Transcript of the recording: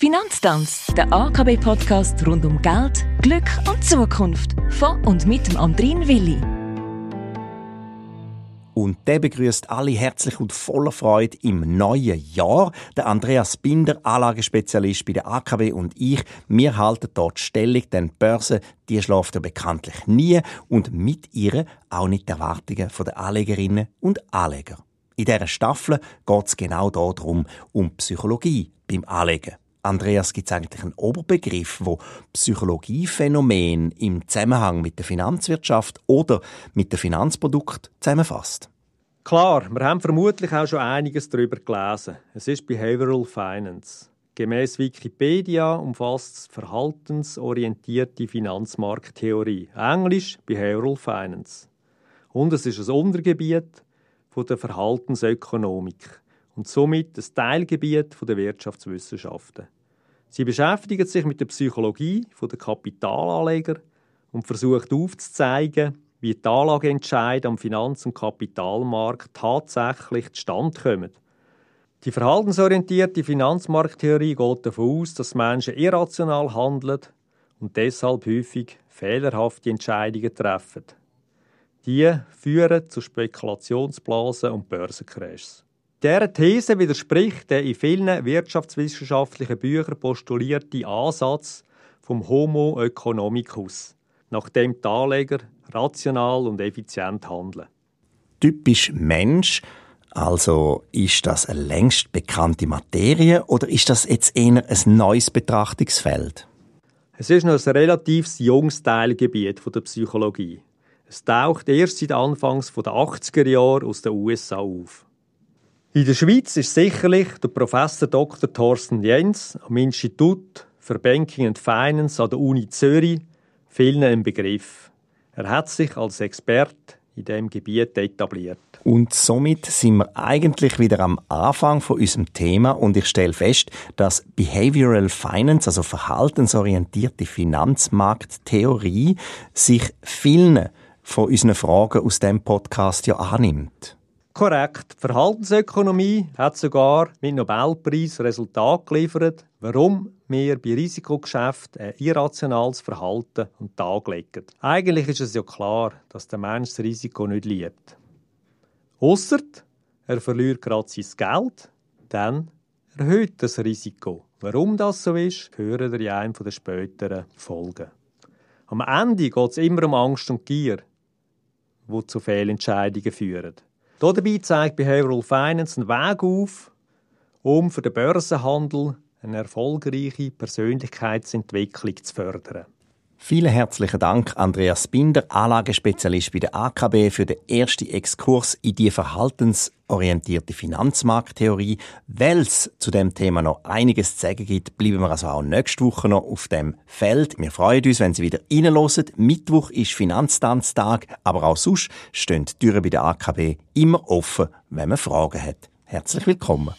Finanztanz, der AKB-Podcast rund um Geld, Glück und Zukunft. Von und mit dem Andrin Willi. Und der begrüßt alle herzlich und voller Freude im neuen Jahr. Der Andreas Binder, Anlagespezialist bei der AKB und ich, wir halten dort Stellung, denn die Börse, die schläft ja bekanntlich nie und mit ihr auch nicht die Erwartungen der Anlegerinnen und Anleger. In dieser Staffel geht es genau darum, um Psychologie beim Anlegen. Andreas, gibt es eigentlich einen Oberbegriff, wo Psychologiephänomen im Zusammenhang mit der Finanzwirtschaft oder mit dem Finanzprodukt zusammenfasst? Klar, wir haben vermutlich auch schon einiges darüber gelesen. Es ist Behavioral Finance. Gemäß Wikipedia umfasst es verhaltensorientierte Finanzmarkttheorie, Englisch Behavioral Finance. Und es ist ein Untergebiet von der Verhaltensökonomik und somit ein Teilgebiet der Wirtschaftswissenschaften. Sie beschäftigt sich mit der Psychologie der Kapitalanleger und versucht aufzuzeigen, wie die Anlageentscheide am Finanz- und Kapitalmarkt tatsächlich zustande kommen. Die verhaltensorientierte Finanzmarkttheorie geht davon aus, dass Menschen irrational handeln und deshalb häufig fehlerhafte Entscheidungen treffen. Die führen zu Spekulationsblasen und Börsencrashs. Dieser These widerspricht der in vielen wirtschaftswissenschaftlichen Büchern postulierte Ansatz vom Homo economicus, nach dem die Anleger rational und effizient handeln. Typisch Mensch, also ist das eine längst bekannte Materie oder ist das jetzt eher ein neues Betrachtungsfeld? Es ist noch ein relativ junges Teilgebiet der Psychologie. Es taucht erst seit Anfangs der 80er Jahre aus den USA auf. In der Schweiz ist sicherlich der Professor Dr. Thorsten Jens am Institut für Banking and Finance an der Uni Zürich vielen im Begriff. Er hat sich als Experte in dem Gebiet etabliert. Und somit sind wir eigentlich wieder am Anfang von unserem Thema und ich stelle fest, dass Behavioral Finance, also verhaltensorientierte Finanzmarkttheorie, sich vielen von unseren Fragen aus dem Podcast ja annimmt. Korrekt. Die Verhaltensökonomie hat sogar mit Nobelpreis Resultat geliefert, warum wir bei Risikogeschäften ein irrationales Verhalten an den Tag legen. Eigentlich ist es ja klar, dass der Mensch das Risiko nicht liebt. Ausser er verliert gerade sein Geld, dann erhöht das Risiko. Warum das so ist, hören wir in einem der späteren Folgen. Am Ende geht es immer um Angst und Gier, die zu Fehlentscheidungen führen. Dabei zeigt Behavioral Finance einen Weg auf, um für den Börsenhandel eine erfolgreiche Persönlichkeitsentwicklung zu fördern. Vielen herzlichen Dank, Andreas Binder, Anlagespezialist bei der AKB, für den ersten Exkurs in die verhaltensorientierte Finanzmarkttheorie. Weil es zu dem Thema noch einiges zu sagen gibt, bleiben wir also auch nächste Woche noch auf dem Feld. Wir freuen uns, wenn Sie wieder reinhören. Mittwoch ist Finanztanztag, aber auch sonst stehen die Türen bei der AKB immer offen, wenn man Fragen hat. Herzlich willkommen.